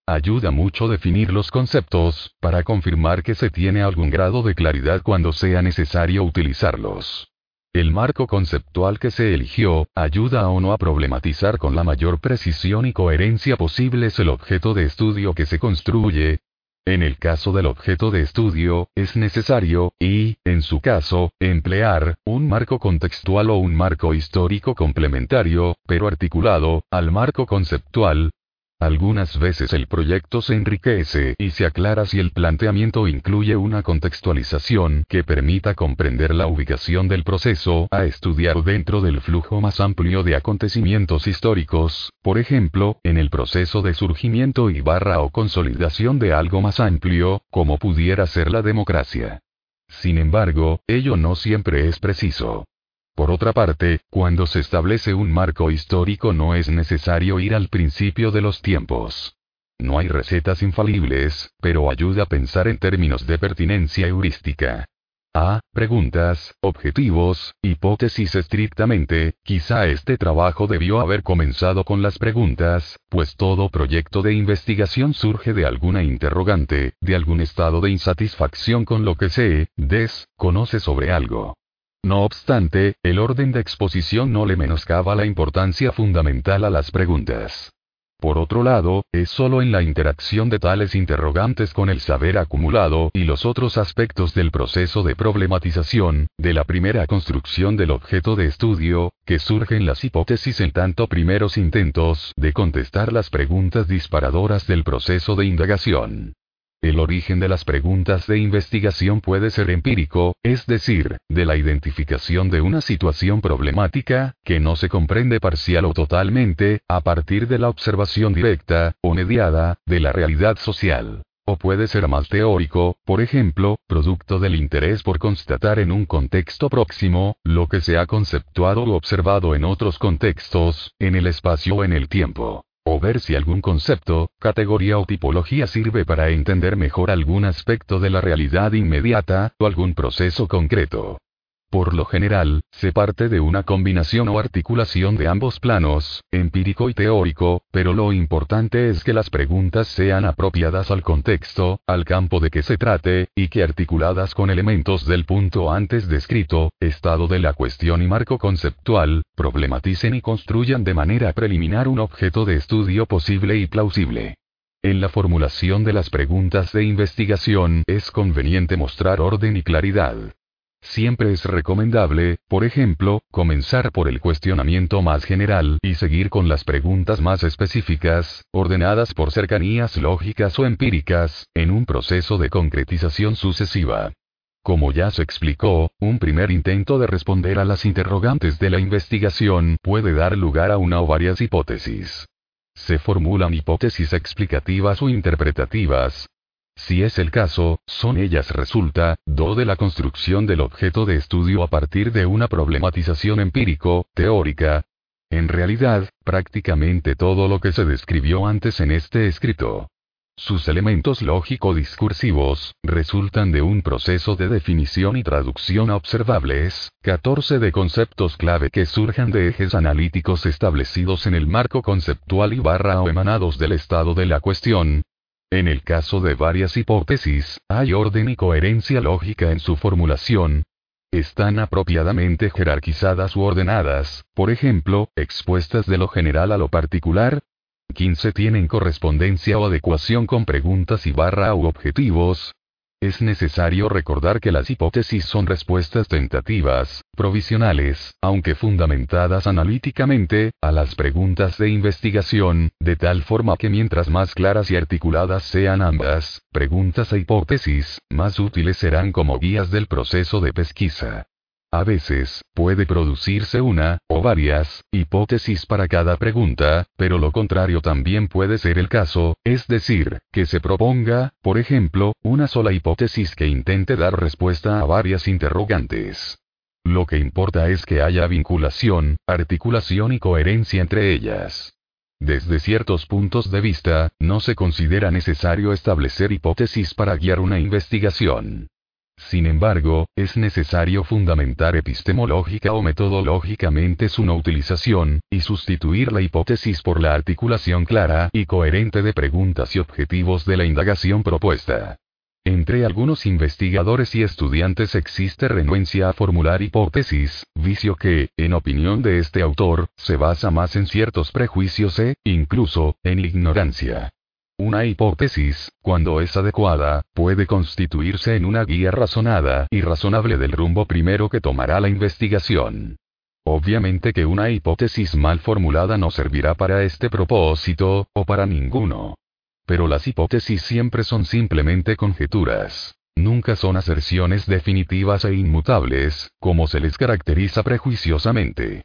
Ayuda mucho definir los conceptos, para confirmar que se tiene algún grado de claridad cuando sea necesario utilizarlos. El marco conceptual que se eligió, ayuda o no a problematizar con la mayor precisión y coherencia posibles el objeto de estudio que se construye. En el caso del objeto de estudio, es necesario, y, en su caso, emplear, un marco contextual o un marco histórico complementario, pero articulado, al marco conceptual, algunas veces el proyecto se enriquece y se aclara si el planteamiento incluye una contextualización que permita comprender la ubicación del proceso a estudiar dentro del flujo más amplio de acontecimientos históricos, por ejemplo, en el proceso de surgimiento y barra o consolidación de algo más amplio, como pudiera ser la democracia. Sin embargo, ello no siempre es preciso. Por otra parte, cuando se establece un marco histórico no es necesario ir al principio de los tiempos. No hay recetas infalibles, pero ayuda a pensar en términos de pertinencia heurística. A. Preguntas, objetivos, hipótesis estrictamente, quizá este trabajo debió haber comenzado con las preguntas, pues todo proyecto de investigación surge de alguna interrogante, de algún estado de insatisfacción con lo que se desconoce sobre algo. No obstante, el orden de exposición no le menoscaba la importancia fundamental a las preguntas. Por otro lado, es solo en la interacción de tales interrogantes con el saber acumulado y los otros aspectos del proceso de problematización, de la primera construcción del objeto de estudio, que surgen las hipótesis en tanto primeros intentos de contestar las preguntas disparadoras del proceso de indagación. El origen de las preguntas de investigación puede ser empírico, es decir, de la identificación de una situación problemática, que no se comprende parcial o totalmente, a partir de la observación directa, o mediada, de la realidad social. O puede ser más teórico, por ejemplo, producto del interés por constatar en un contexto próximo, lo que se ha conceptuado u observado en otros contextos, en el espacio o en el tiempo o ver si algún concepto, categoría o tipología sirve para entender mejor algún aspecto de la realidad inmediata, o algún proceso concreto. Por lo general, se parte de una combinación o articulación de ambos planos, empírico y teórico, pero lo importante es que las preguntas sean apropiadas al contexto, al campo de que se trate, y que articuladas con elementos del punto antes descrito, estado de la cuestión y marco conceptual, problematicen y construyan de manera preliminar un objeto de estudio posible y plausible. En la formulación de las preguntas de investigación es conveniente mostrar orden y claridad. Siempre es recomendable, por ejemplo, comenzar por el cuestionamiento más general y seguir con las preguntas más específicas, ordenadas por cercanías lógicas o empíricas, en un proceso de concretización sucesiva. Como ya se explicó, un primer intento de responder a las interrogantes de la investigación puede dar lugar a una o varias hipótesis. Se formulan hipótesis explicativas o interpretativas. Si es el caso, son ellas resulta, do de la construcción del objeto de estudio a partir de una problematización empírico, teórica. En realidad, prácticamente todo lo que se describió antes en este escrito sus elementos lógico-discursivos, resultan de un proceso de definición y traducción observables, 14 de conceptos clave que surjan de ejes analíticos establecidos en el marco conceptual y barra o emanados del estado de la cuestión. En el caso de varias hipótesis, hay orden y coherencia lógica en su formulación, están apropiadamente jerarquizadas u ordenadas, por ejemplo, expuestas de lo general a lo particular, 15 tienen correspondencia o adecuación con preguntas y barra u objetivos. Es necesario recordar que las hipótesis son respuestas tentativas, provisionales, aunque fundamentadas analíticamente, a las preguntas de investigación, de tal forma que mientras más claras y articuladas sean ambas, preguntas e hipótesis, más útiles serán como guías del proceso de pesquisa. A veces, puede producirse una, o varias, hipótesis para cada pregunta, pero lo contrario también puede ser el caso, es decir, que se proponga, por ejemplo, una sola hipótesis que intente dar respuesta a varias interrogantes. Lo que importa es que haya vinculación, articulación y coherencia entre ellas. Desde ciertos puntos de vista, no se considera necesario establecer hipótesis para guiar una investigación. Sin embargo, es necesario fundamentar epistemológica o metodológicamente su no utilización, y sustituir la hipótesis por la articulación clara y coherente de preguntas y objetivos de la indagación propuesta. Entre algunos investigadores y estudiantes existe renuencia a formular hipótesis, vicio que, en opinión de este autor, se basa más en ciertos prejuicios e, incluso, en ignorancia. Una hipótesis, cuando es adecuada, puede constituirse en una guía razonada y razonable del rumbo primero que tomará la investigación. Obviamente que una hipótesis mal formulada no servirá para este propósito, o para ninguno. Pero las hipótesis siempre son simplemente conjeturas. Nunca son aserciones definitivas e inmutables, como se les caracteriza prejuiciosamente.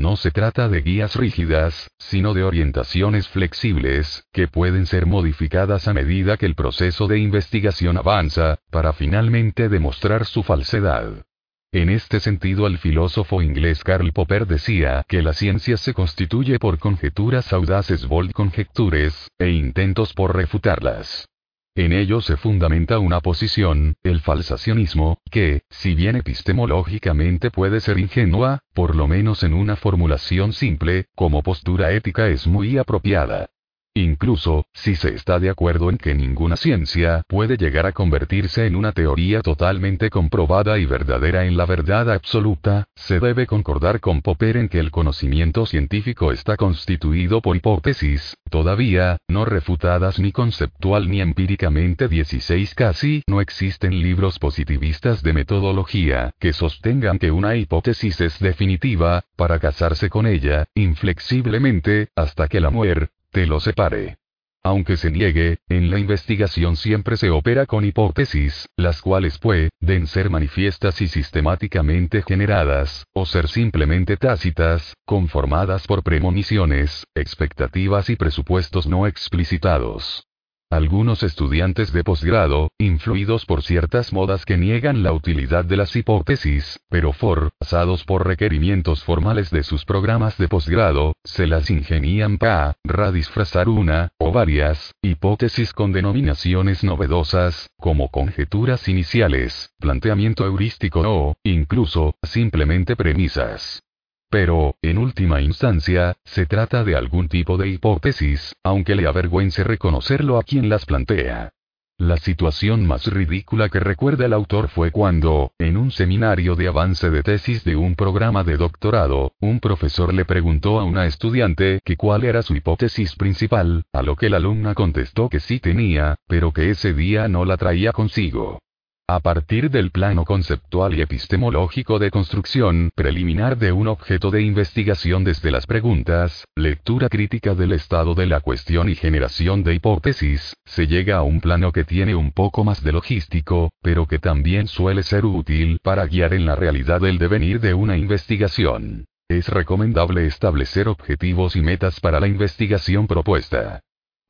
No se trata de guías rígidas, sino de orientaciones flexibles, que pueden ser modificadas a medida que el proceso de investigación avanza, para finalmente demostrar su falsedad. En este sentido el filósofo inglés Karl Popper decía que la ciencia se constituye por conjeturas audaces bold conjectures, e intentos por refutarlas. En ello se fundamenta una posición, el falsacionismo, que, si bien epistemológicamente puede ser ingenua, por lo menos en una formulación simple, como postura ética es muy apropiada. Incluso, si se está de acuerdo en que ninguna ciencia puede llegar a convertirse en una teoría totalmente comprobada y verdadera en la verdad absoluta, se debe concordar con Popper en que el conocimiento científico está constituido por hipótesis, todavía, no refutadas ni conceptual ni empíricamente 16 casi no existen libros positivistas de metodología que sostengan que una hipótesis es definitiva, para casarse con ella, inflexiblemente, hasta que la muerte, te lo separe. Aunque se niegue, en la investigación siempre se opera con hipótesis, las cuales pueden ser manifiestas y sistemáticamente generadas, o ser simplemente tácitas, conformadas por premoniciones, expectativas y presupuestos no explicitados. Algunos estudiantes de posgrado, influidos por ciertas modas que niegan la utilidad de las hipótesis, pero forzados por requerimientos formales de sus programas de posgrado, se las ingenian para disfrazar una, o varias, hipótesis con denominaciones novedosas, como conjeturas iniciales, planteamiento heurístico o, incluso, simplemente premisas. Pero, en última instancia, se trata de algún tipo de hipótesis, aunque le avergüence reconocerlo a quien las plantea. La situación más ridícula que recuerda el autor fue cuando, en un seminario de avance de tesis de un programa de doctorado, un profesor le preguntó a una estudiante que cuál era su hipótesis principal, a lo que la alumna contestó que sí tenía, pero que ese día no la traía consigo. A partir del plano conceptual y epistemológico de construcción preliminar de un objeto de investigación desde las preguntas, lectura crítica del estado de la cuestión y generación de hipótesis, se llega a un plano que tiene un poco más de logístico, pero que también suele ser útil para guiar en la realidad el devenir de una investigación. Es recomendable establecer objetivos y metas para la investigación propuesta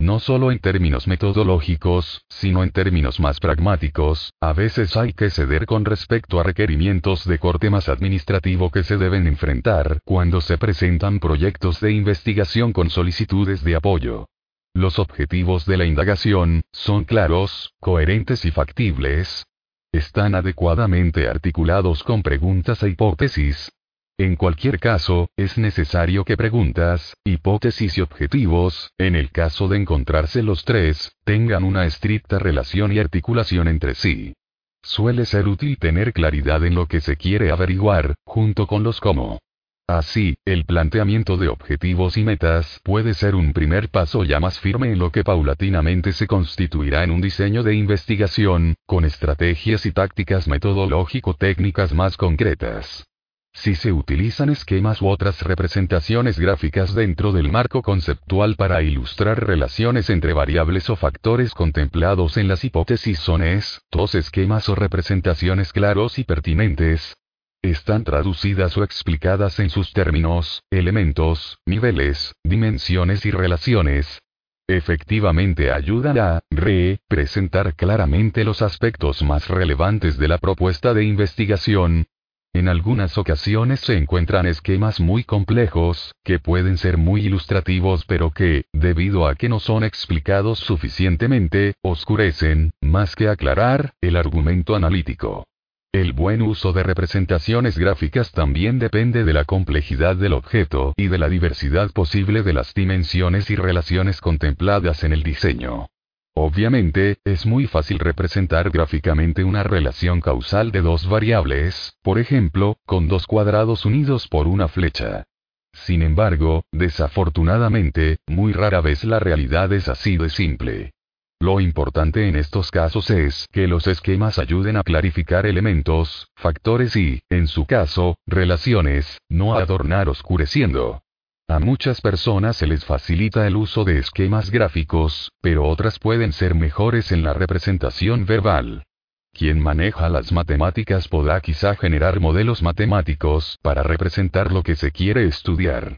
no solo en términos metodológicos, sino en términos más pragmáticos, a veces hay que ceder con respecto a requerimientos de corte más administrativo que se deben enfrentar cuando se presentan proyectos de investigación con solicitudes de apoyo. Los objetivos de la indagación son claros, coherentes y factibles. Están adecuadamente articulados con preguntas e hipótesis, en cualquier caso, es necesario que preguntas, hipótesis y objetivos, en el caso de encontrarse los tres, tengan una estricta relación y articulación entre sí. Suele ser útil tener claridad en lo que se quiere averiguar, junto con los cómo. Así, el planteamiento de objetivos y metas puede ser un primer paso ya más firme en lo que paulatinamente se constituirá en un diseño de investigación, con estrategias y tácticas metodológico-técnicas más concretas. Si se utilizan esquemas u otras representaciones gráficas dentro del marco conceptual para ilustrar relaciones entre variables o factores contemplados en las hipótesis son estos esquemas o representaciones claros y pertinentes. Están traducidas o explicadas en sus términos, elementos, niveles, dimensiones y relaciones, efectivamente ayudan a representar claramente los aspectos más relevantes de la propuesta de investigación, en algunas ocasiones se encuentran esquemas muy complejos, que pueden ser muy ilustrativos pero que, debido a que no son explicados suficientemente, oscurecen, más que aclarar, el argumento analítico. El buen uso de representaciones gráficas también depende de la complejidad del objeto y de la diversidad posible de las dimensiones y relaciones contempladas en el diseño. Obviamente, es muy fácil representar gráficamente una relación causal de dos variables, por ejemplo, con dos cuadrados unidos por una flecha. Sin embargo, desafortunadamente, muy rara vez la realidad es así de simple. Lo importante en estos casos es que los esquemas ayuden a clarificar elementos, factores y, en su caso, relaciones, no a adornar oscureciendo. A muchas personas se les facilita el uso de esquemas gráficos, pero otras pueden ser mejores en la representación verbal. Quien maneja las matemáticas podrá quizá generar modelos matemáticos para representar lo que se quiere estudiar.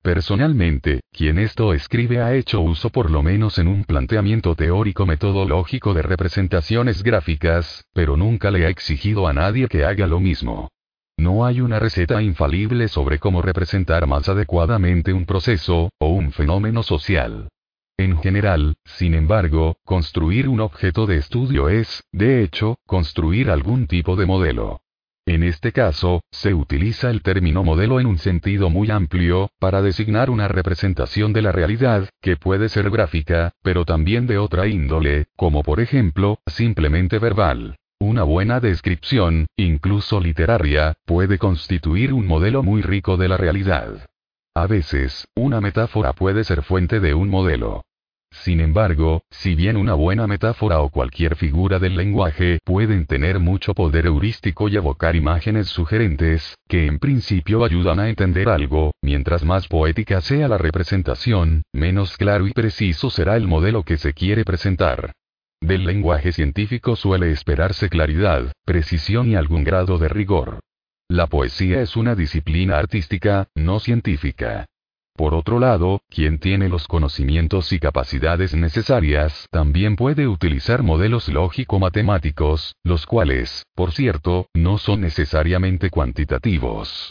Personalmente, quien esto escribe ha hecho uso por lo menos en un planteamiento teórico metodológico de representaciones gráficas, pero nunca le ha exigido a nadie que haga lo mismo. No hay una receta infalible sobre cómo representar más adecuadamente un proceso, o un fenómeno social. En general, sin embargo, construir un objeto de estudio es, de hecho, construir algún tipo de modelo. En este caso, se utiliza el término modelo en un sentido muy amplio, para designar una representación de la realidad, que puede ser gráfica, pero también de otra índole, como por ejemplo, simplemente verbal. Una buena descripción, incluso literaria, puede constituir un modelo muy rico de la realidad. A veces, una metáfora puede ser fuente de un modelo. Sin embargo, si bien una buena metáfora o cualquier figura del lenguaje pueden tener mucho poder heurístico y evocar imágenes sugerentes, que en principio ayudan a entender algo, mientras más poética sea la representación, menos claro y preciso será el modelo que se quiere presentar. Del lenguaje científico suele esperarse claridad, precisión y algún grado de rigor. La poesía es una disciplina artística, no científica. Por otro lado, quien tiene los conocimientos y capacidades necesarias también puede utilizar modelos lógico-matemáticos, los cuales, por cierto, no son necesariamente cuantitativos.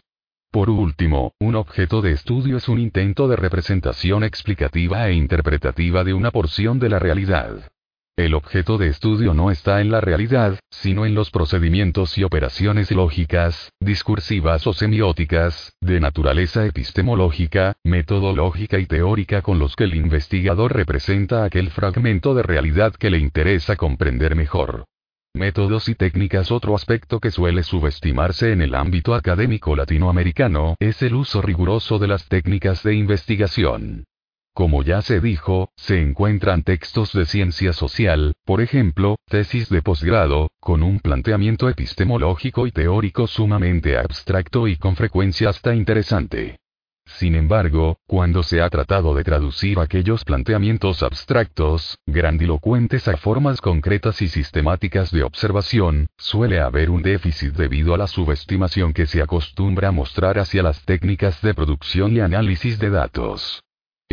Por último, un objeto de estudio es un intento de representación explicativa e interpretativa de una porción de la realidad. El objeto de estudio no está en la realidad, sino en los procedimientos y operaciones lógicas, discursivas o semióticas, de naturaleza epistemológica, metodológica y teórica con los que el investigador representa aquel fragmento de realidad que le interesa comprender mejor. Métodos y técnicas Otro aspecto que suele subestimarse en el ámbito académico latinoamericano es el uso riguroso de las técnicas de investigación. Como ya se dijo, se encuentran textos de ciencia social, por ejemplo, tesis de posgrado, con un planteamiento epistemológico y teórico sumamente abstracto y con frecuencia hasta interesante. Sin embargo, cuando se ha tratado de traducir aquellos planteamientos abstractos, grandilocuentes a formas concretas y sistemáticas de observación, suele haber un déficit debido a la subestimación que se acostumbra a mostrar hacia las técnicas de producción y análisis de datos.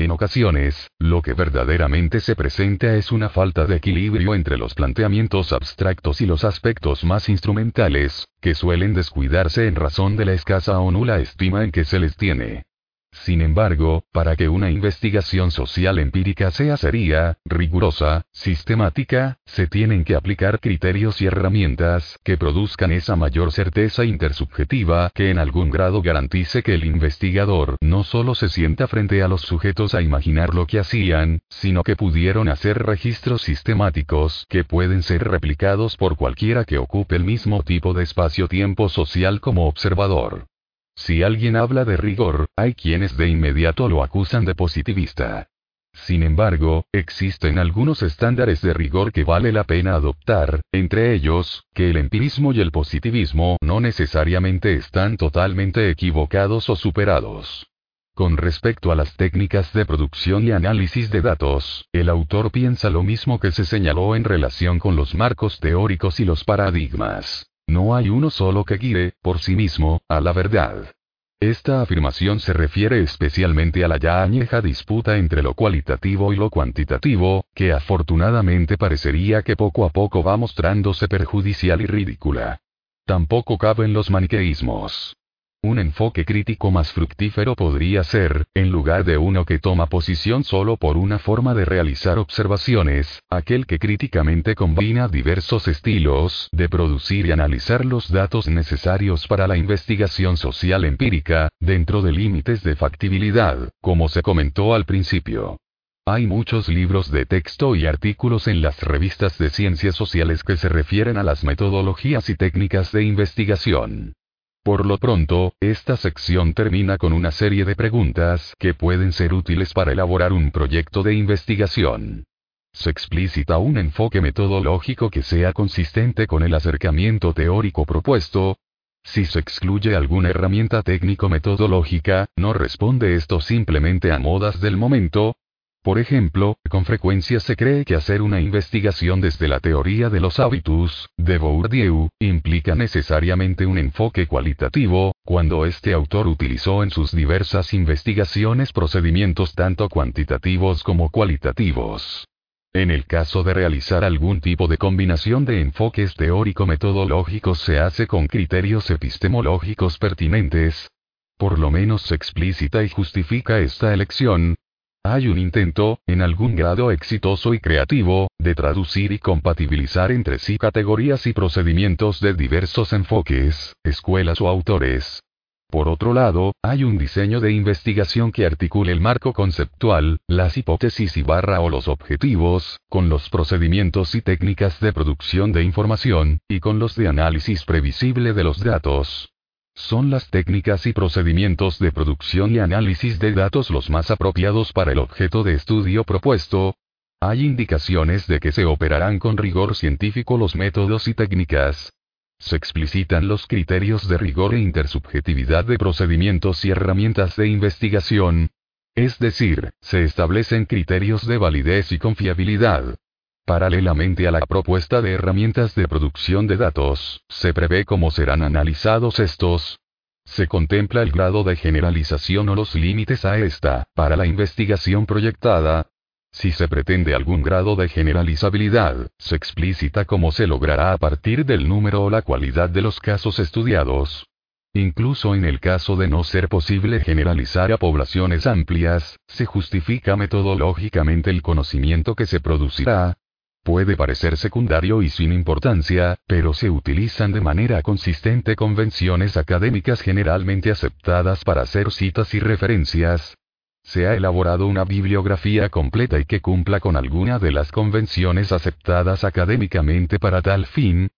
En ocasiones, lo que verdaderamente se presenta es una falta de equilibrio entre los planteamientos abstractos y los aspectos más instrumentales, que suelen descuidarse en razón de la escasa o nula estima en que se les tiene. Sin embargo, para que una investigación social empírica sea seria, rigurosa, sistemática, se tienen que aplicar criterios y herramientas que produzcan esa mayor certeza intersubjetiva que en algún grado garantice que el investigador no solo se sienta frente a los sujetos a imaginar lo que hacían, sino que pudieron hacer registros sistemáticos que pueden ser replicados por cualquiera que ocupe el mismo tipo de espacio-tiempo social como observador. Si alguien habla de rigor, hay quienes de inmediato lo acusan de positivista. Sin embargo, existen algunos estándares de rigor que vale la pena adoptar, entre ellos, que el empirismo y el positivismo no necesariamente están totalmente equivocados o superados. Con respecto a las técnicas de producción y análisis de datos, el autor piensa lo mismo que se señaló en relación con los marcos teóricos y los paradigmas. No hay uno solo que guíe, por sí mismo, a la verdad. Esta afirmación se refiere especialmente a la ya añeja disputa entre lo cualitativo y lo cuantitativo, que afortunadamente parecería que poco a poco va mostrándose perjudicial y ridícula. Tampoco caben los maniqueísmos. Un enfoque crítico más fructífero podría ser, en lugar de uno que toma posición solo por una forma de realizar observaciones, aquel que críticamente combina diversos estilos de producir y analizar los datos necesarios para la investigación social empírica, dentro de límites de factibilidad, como se comentó al principio. Hay muchos libros de texto y artículos en las revistas de ciencias sociales que se refieren a las metodologías y técnicas de investigación. Por lo pronto, esta sección termina con una serie de preguntas que pueden ser útiles para elaborar un proyecto de investigación. Se explicita un enfoque metodológico que sea consistente con el acercamiento teórico propuesto. Si se excluye alguna herramienta técnico-metodológica, no responde esto simplemente a modas del momento, por ejemplo, con frecuencia se cree que hacer una investigación desde la teoría de los hábitos, de Bourdieu, implica necesariamente un enfoque cualitativo, cuando este autor utilizó en sus diversas investigaciones procedimientos tanto cuantitativos como cualitativos. En el caso de realizar algún tipo de combinación de enfoques teórico-metodológicos se hace con criterios epistemológicos pertinentes, por lo menos se explícita y justifica esta elección, hay un intento, en algún grado exitoso y creativo, de traducir y compatibilizar entre sí categorías y procedimientos de diversos enfoques, escuelas o autores. Por otro lado, hay un diseño de investigación que articule el marco conceptual, las hipótesis y barra o los objetivos, con los procedimientos y técnicas de producción de información, y con los de análisis previsible de los datos. ¿Son las técnicas y procedimientos de producción y análisis de datos los más apropiados para el objeto de estudio propuesto? Hay indicaciones de que se operarán con rigor científico los métodos y técnicas. Se explicitan los criterios de rigor e intersubjetividad de procedimientos y herramientas de investigación. Es decir, se establecen criterios de validez y confiabilidad. Paralelamente a la propuesta de herramientas de producción de datos, se prevé cómo serán analizados estos. Se contempla el grado de generalización o los límites a esta, para la investigación proyectada. Si se pretende algún grado de generalizabilidad, se explicita cómo se logrará a partir del número o la cualidad de los casos estudiados. Incluso en el caso de no ser posible generalizar a poblaciones amplias, se justifica metodológicamente el conocimiento que se producirá, Puede parecer secundario y sin importancia, pero se utilizan de manera consistente convenciones académicas generalmente aceptadas para hacer citas y referencias. Se ha elaborado una bibliografía completa y que cumpla con alguna de las convenciones aceptadas académicamente para tal fin,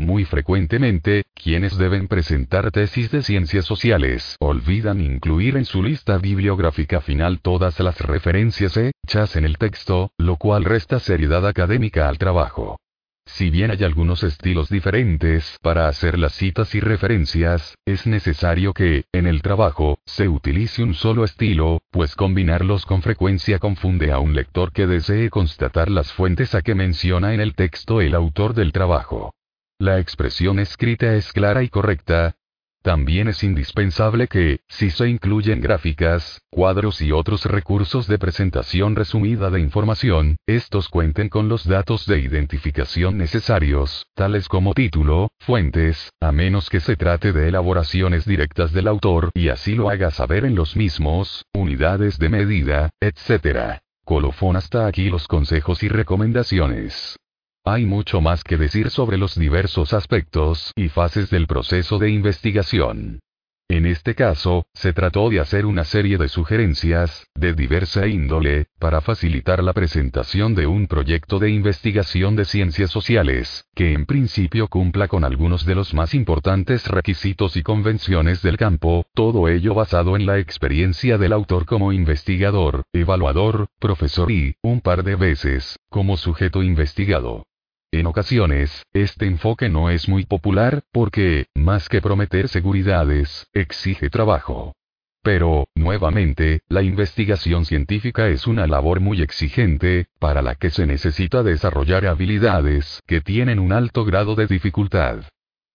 Muy frecuentemente, quienes deben presentar tesis de ciencias sociales olvidan incluir en su lista bibliográfica final todas las referencias hechas en el texto, lo cual resta seriedad académica al trabajo. Si bien hay algunos estilos diferentes para hacer las citas y referencias, es necesario que, en el trabajo, se utilice un solo estilo, pues combinarlos con frecuencia confunde a un lector que desee constatar las fuentes a que menciona en el texto el autor del trabajo. La expresión escrita es clara y correcta, también es indispensable que, si se incluyen gráficas, cuadros y otros recursos de presentación resumida de información, estos cuenten con los datos de identificación necesarios, tales como título, fuentes, a menos que se trate de elaboraciones directas del autor y así lo haga saber en los mismos, unidades de medida, etc. Colofón hasta aquí los consejos y recomendaciones. Hay mucho más que decir sobre los diversos aspectos y fases del proceso de investigación. En este caso, se trató de hacer una serie de sugerencias, de diversa índole, para facilitar la presentación de un proyecto de investigación de ciencias sociales, que en principio cumpla con algunos de los más importantes requisitos y convenciones del campo, todo ello basado en la experiencia del autor como investigador, evaluador, profesor y, un par de veces, como sujeto investigado. En ocasiones, este enfoque no es muy popular, porque, más que prometer seguridades, exige trabajo. Pero, nuevamente, la investigación científica es una labor muy exigente, para la que se necesita desarrollar habilidades que tienen un alto grado de dificultad.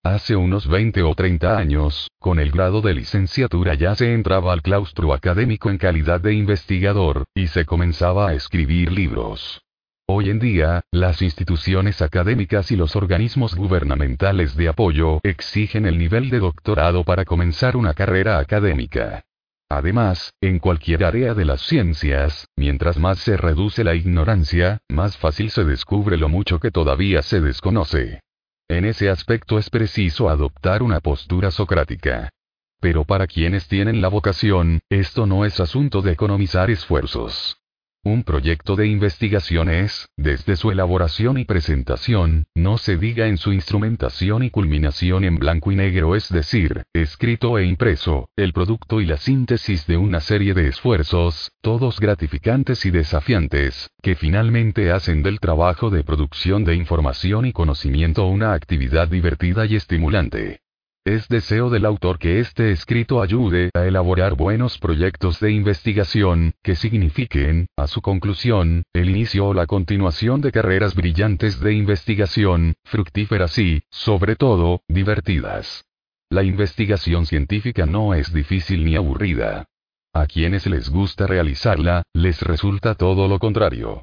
Hace unos 20 o 30 años, con el grado de licenciatura ya se entraba al claustro académico en calidad de investigador, y se comenzaba a escribir libros. Hoy en día, las instituciones académicas y los organismos gubernamentales de apoyo exigen el nivel de doctorado para comenzar una carrera académica. Además, en cualquier área de las ciencias, mientras más se reduce la ignorancia, más fácil se descubre lo mucho que todavía se desconoce. En ese aspecto es preciso adoptar una postura socrática. Pero para quienes tienen la vocación, esto no es asunto de economizar esfuerzos. Un proyecto de investigación es, desde su elaboración y presentación, no se diga en su instrumentación y culminación en blanco y negro, es decir, escrito e impreso, el producto y la síntesis de una serie de esfuerzos, todos gratificantes y desafiantes, que finalmente hacen del trabajo de producción de información y conocimiento una actividad divertida y estimulante. Es deseo del autor que este escrito ayude a elaborar buenos proyectos de investigación, que signifiquen, a su conclusión, el inicio o la continuación de carreras brillantes de investigación, fructíferas y, sobre todo, divertidas. La investigación científica no es difícil ni aburrida. A quienes les gusta realizarla, les resulta todo lo contrario.